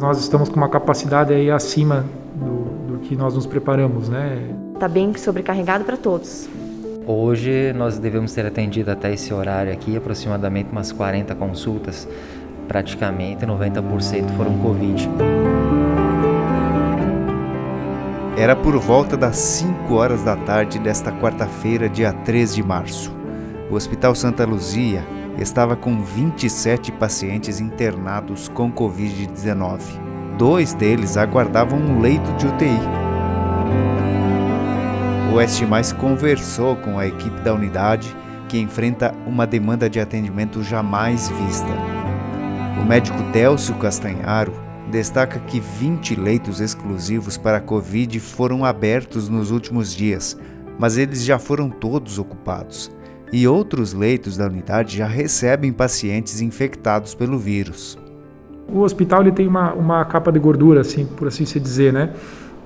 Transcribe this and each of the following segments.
Nós estamos com uma capacidade aí acima do, do que nós nos preparamos, né? Está bem sobrecarregado para todos. Hoje nós devemos ter atendido até esse horário aqui aproximadamente umas 40 consultas, praticamente 90% foram Covid. Era por volta das 5 horas da tarde desta quarta-feira, dia 3 de março. O Hospital Santa Luzia estava com 27 pacientes internados com Covid-19. Dois deles aguardavam um leito de UTI. O Oeste Mais conversou com a equipe da unidade que enfrenta uma demanda de atendimento jamais vista. O médico Délcio Castanharo destaca que 20 leitos exclusivos para a Covid foram abertos nos últimos dias, mas eles já foram todos ocupados e outros leitos da unidade já recebem pacientes infectados pelo vírus. O hospital ele tem uma, uma capa de gordura, assim, por assim se dizer, né?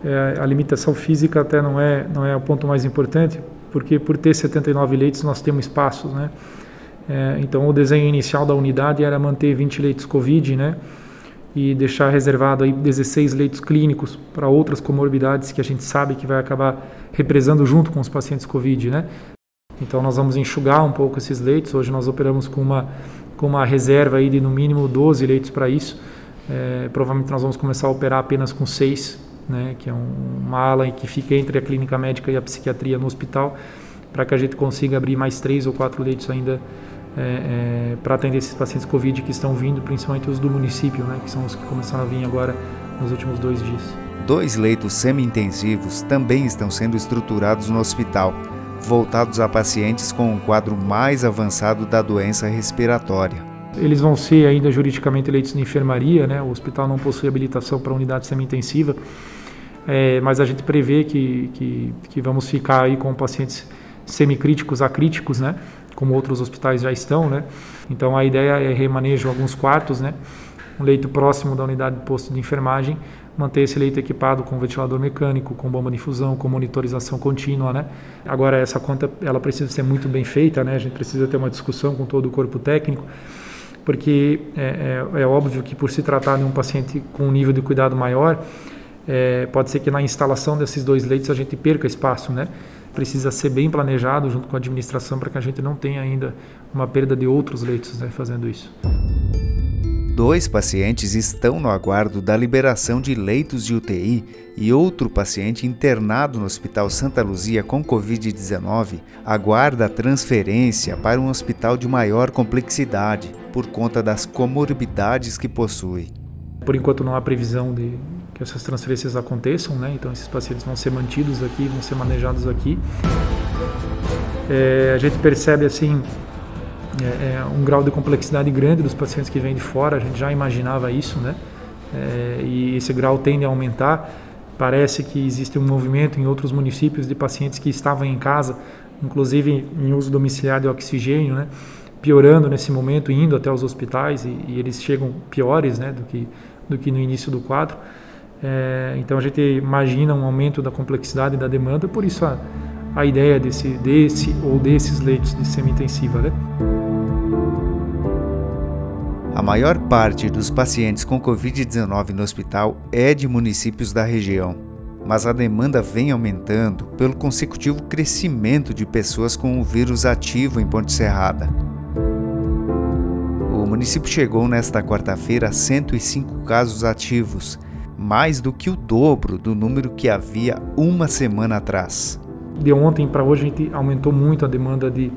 É, a limitação física até não é não é o ponto mais importante, porque por ter 79 leitos nós temos espaços, né? É, então o desenho inicial da unidade era manter 20 leitos COVID, né? E deixar reservado aí 16 leitos clínicos para outras comorbidades que a gente sabe que vai acabar represando junto com os pacientes COVID, né? Então nós vamos enxugar um pouco esses leitos. Hoje nós operamos com uma, com uma reserva aí de no mínimo 12 leitos para isso. É, provavelmente nós vamos começar a operar apenas com seis, né, que é um, uma ala que fica entre a clínica médica e a psiquiatria no hospital, para que a gente consiga abrir mais três ou quatro leitos ainda é, é, para atender esses pacientes Covid que estão vindo, principalmente os do município, né, que são os que começaram a vir agora nos últimos dois dias. Dois leitos semi-intensivos também estão sendo estruturados no hospital voltados a pacientes com um quadro mais avançado da doença respiratória. Eles vão ser ainda juridicamente eleitos de enfermaria, né? o hospital não possui habilitação para unidade semi-intensiva, é, mas a gente prevê que, que, que, vamos ficar aí com pacientes semicríticos a críticos, né? como outros hospitais já estão. Né? Então a ideia é remanejo alguns quartos, né? um leito próximo da unidade de posto de enfermagem, manter esse leito equipado com ventilador mecânico, com bomba de infusão, com monitorização contínua, né? Agora essa conta ela precisa ser muito bem feita, né? A gente precisa ter uma discussão com todo o corpo técnico, porque é, é, é óbvio que por se tratar de um paciente com um nível de cuidado maior, é, pode ser que na instalação desses dois leitos a gente perca espaço, né? Precisa ser bem planejado junto com a administração para que a gente não tenha ainda uma perda de outros leitos, né? Fazendo isso. Dois pacientes estão no aguardo da liberação de leitos de UTI e outro paciente internado no Hospital Santa Luzia com Covid-19 aguarda transferência para um hospital de maior complexidade por conta das comorbidades que possui. Por enquanto não há previsão de que essas transferências aconteçam, né? então esses pacientes vão ser mantidos aqui, vão ser manejados aqui. É, a gente percebe assim é, é, um grau de complexidade grande dos pacientes que vêm de fora, a gente já imaginava isso, né? É, e esse grau tende a aumentar. Parece que existe um movimento em outros municípios de pacientes que estavam em casa, inclusive em uso domiciliar de oxigênio, né? piorando nesse momento, indo até os hospitais e, e eles chegam piores né? do, que, do que no início do quadro. É, então a gente imagina um aumento da complexidade da demanda, por isso a, a ideia desse, desse ou desses leitos de semi-intensiva. Né? A maior parte dos pacientes com Covid-19 no hospital é de municípios da região, mas a demanda vem aumentando pelo consecutivo crescimento de pessoas com o vírus ativo em Ponte Serrada. O município chegou nesta quarta-feira a 105 casos ativos, mais do que o dobro do número que havia uma semana atrás de ontem para hoje a gente aumentou muito a demanda de,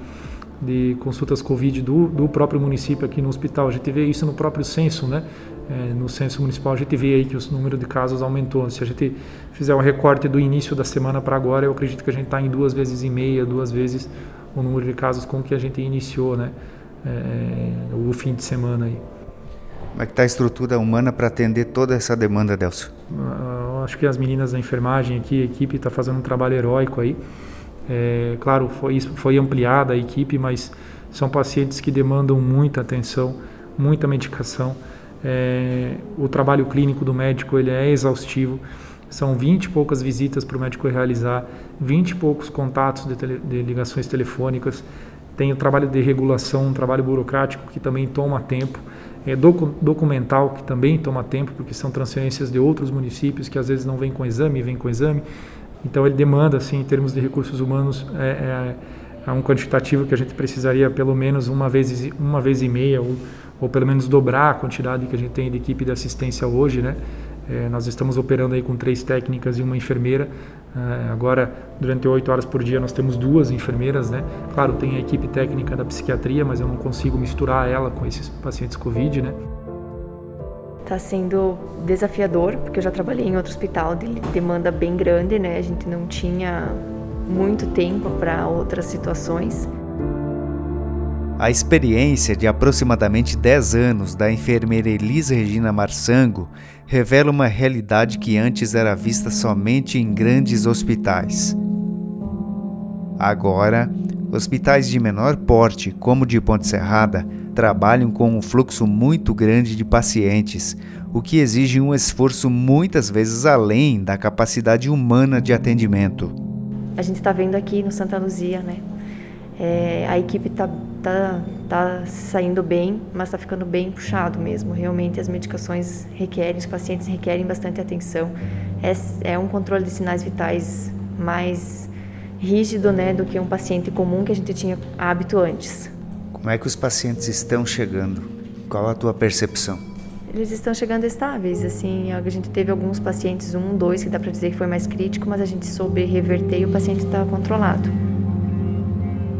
de consultas Covid do, do próprio município aqui no hospital. A gente vê isso no próprio censo, né? É, no censo municipal a gente vê aí que o número de casos aumentou. Se a gente fizer um recorte do início da semana para agora, eu acredito que a gente está em duas vezes e meia, duas vezes o número de casos com que a gente iniciou, né? É, o fim de semana aí. Como é que está a estrutura humana para atender toda essa demanda, Delcio? Uh, acho que as meninas da enfermagem aqui, a equipe está fazendo um trabalho heróico aí. É, claro, foi, foi ampliada a equipe, mas são pacientes que demandam muita atenção, muita medicação. É, o trabalho clínico do médico ele é exaustivo. São 20 e poucas visitas para o médico realizar, 20 e poucos contatos de, tele, de ligações telefônicas. Tem o trabalho de regulação, um trabalho burocrático que também toma tempo. é, documental, que também toma tempo, porque são transferências de outros municípios que às vezes não vêm com exame, vêm com exame. Então ele demanda, assim, em termos de recursos humanos, é, é, é um quantitativo que a gente precisaria pelo menos uma vez, uma vez e meia, ou, ou pelo menos dobrar a quantidade que a gente tem de equipe de assistência hoje, né? É, nós estamos operando aí com três técnicas e uma enfermeira. É, agora, durante oito horas por dia, nós temos duas enfermeiras, né? Claro, tem a equipe técnica da psiquiatria, mas eu não consigo misturar ela com esses pacientes COVID, né? Está sendo desafiador, porque eu já trabalhei em outro hospital de demanda bem grande, né? A gente não tinha muito tempo para outras situações. A experiência de aproximadamente 10 anos da enfermeira Elisa Regina Marsango revela uma realidade que antes era vista somente em grandes hospitais. Agora, hospitais de menor porte, como de Ponte Serrada, trabalham com um fluxo muito grande de pacientes, o que exige um esforço muitas vezes além da capacidade humana de atendimento. A gente está vendo aqui no Santa Luzia, né? É, a equipe está tá, tá saindo bem, mas está ficando bem puxado mesmo. Realmente as medicações requerem, os pacientes requerem bastante atenção. É, é um controle de sinais vitais mais rígido né, do que um paciente comum que a gente tinha hábito antes. Como é que os pacientes estão chegando? Qual a tua percepção? Eles estão chegando estáveis, assim, a gente teve alguns pacientes, um, dois, que dá para dizer que foi mais crítico, mas a gente soube reverter e o paciente está controlado.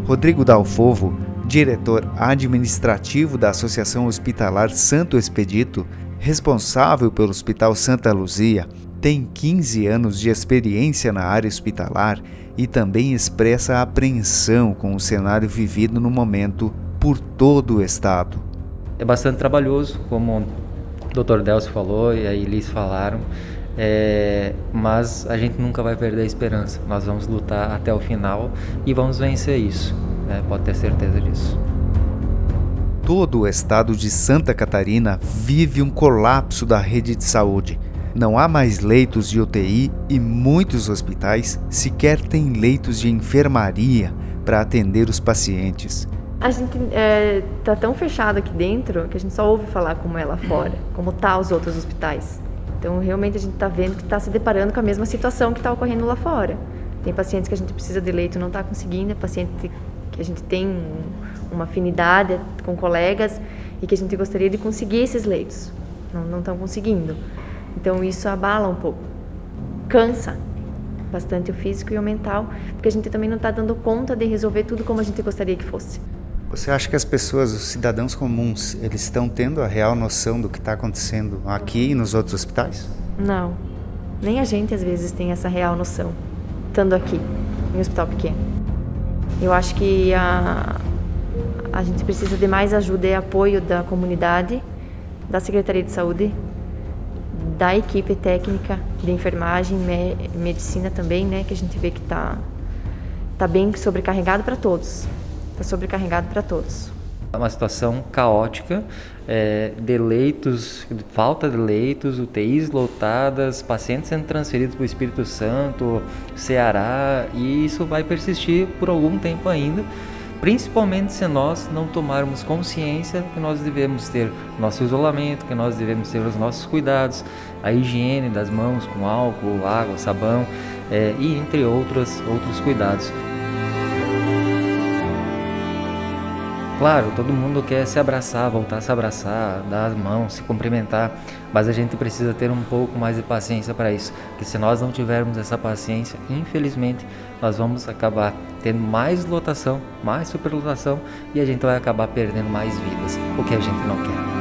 Rodrigo Dalfovo, diretor administrativo da Associação Hospitalar Santo Expedito, responsável pelo Hospital Santa Luzia, tem 15 anos de experiência na área hospitalar e também expressa apreensão com o cenário vivido no momento por todo o estado. É bastante trabalhoso, como o Dr. Delcio falou e a Elis falaram, é, mas a gente nunca vai perder a esperança. Nós vamos lutar até o final e vamos vencer isso. Né? Pode ter certeza disso. Todo o estado de Santa Catarina vive um colapso da rede de saúde. Não há mais leitos de UTI e muitos hospitais sequer têm leitos de enfermaria para atender os pacientes. A gente está é, tão fechado aqui dentro que a gente só ouve falar como é lá fora, como tá os outros hospitais. Então, realmente, a gente está vendo que está se deparando com a mesma situação que está ocorrendo lá fora. Tem pacientes que a gente precisa de leito não está conseguindo, é paciente que a gente tem uma afinidade com colegas e que a gente gostaria de conseguir esses leitos. Não estão conseguindo. Então, isso abala um pouco. Cansa bastante o físico e o mental, porque a gente também não está dando conta de resolver tudo como a gente gostaria que fosse. Você acha que as pessoas, os cidadãos comuns, eles estão tendo a real noção do que está acontecendo aqui e nos outros hospitais? Não. Nem a gente às vezes tem essa real noção, estando aqui, em um hospital pequeno. Eu acho que a, a gente precisa de mais ajuda e apoio da comunidade, da Secretaria de Saúde, da equipe técnica de enfermagem, me, medicina também, né, que a gente vê que está tá bem sobrecarregado para todos está sobrecarregado para todos. É uma situação caótica, é, de leitos, falta de leitos, UTIs lotadas, pacientes sendo transferidos para o Espírito Santo, Ceará, e isso vai persistir por algum tempo ainda, principalmente se nós não tomarmos consciência que nós devemos ter nosso isolamento, que nós devemos ter os nossos cuidados, a higiene das mãos com álcool, água, sabão, é, e entre outros, outros cuidados. Claro, todo mundo quer se abraçar, voltar a se abraçar, dar as mãos, se cumprimentar, mas a gente precisa ter um pouco mais de paciência para isso. Que se nós não tivermos essa paciência, infelizmente, nós vamos acabar tendo mais lotação, mais superlotação e a gente vai acabar perdendo mais vidas, o que a gente não quer.